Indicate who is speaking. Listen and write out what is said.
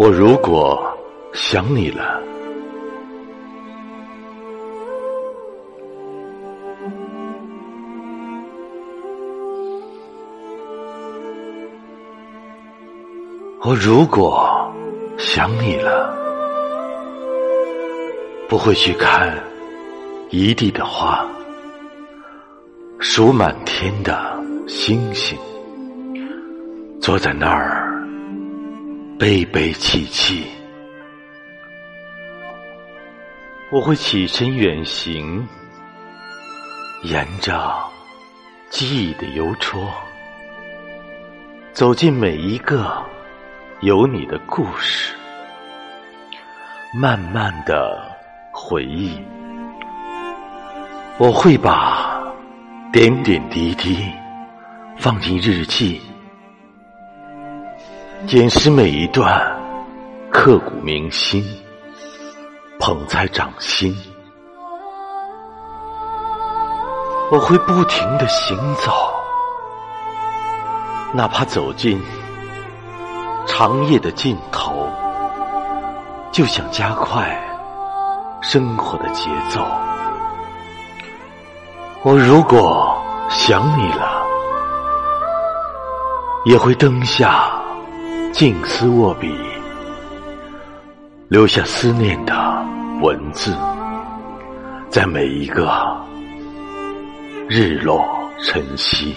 Speaker 1: 我如果想你了，我如果想你了，不会去看一地的花，数满天的星星，坐在那儿。悲悲戚戚，我会起身远行，沿着记忆的邮戳，走进每一个有你的故事，慢慢的回忆。我会把点点滴滴放进日记。捡拾每一段刻骨铭心、捧在掌心，我会不停的行走，哪怕走进长夜的尽头，就想加快生活的节奏。我如果想你了，也会灯下。静思握笔，留下思念的文字，在每一个日落晨曦。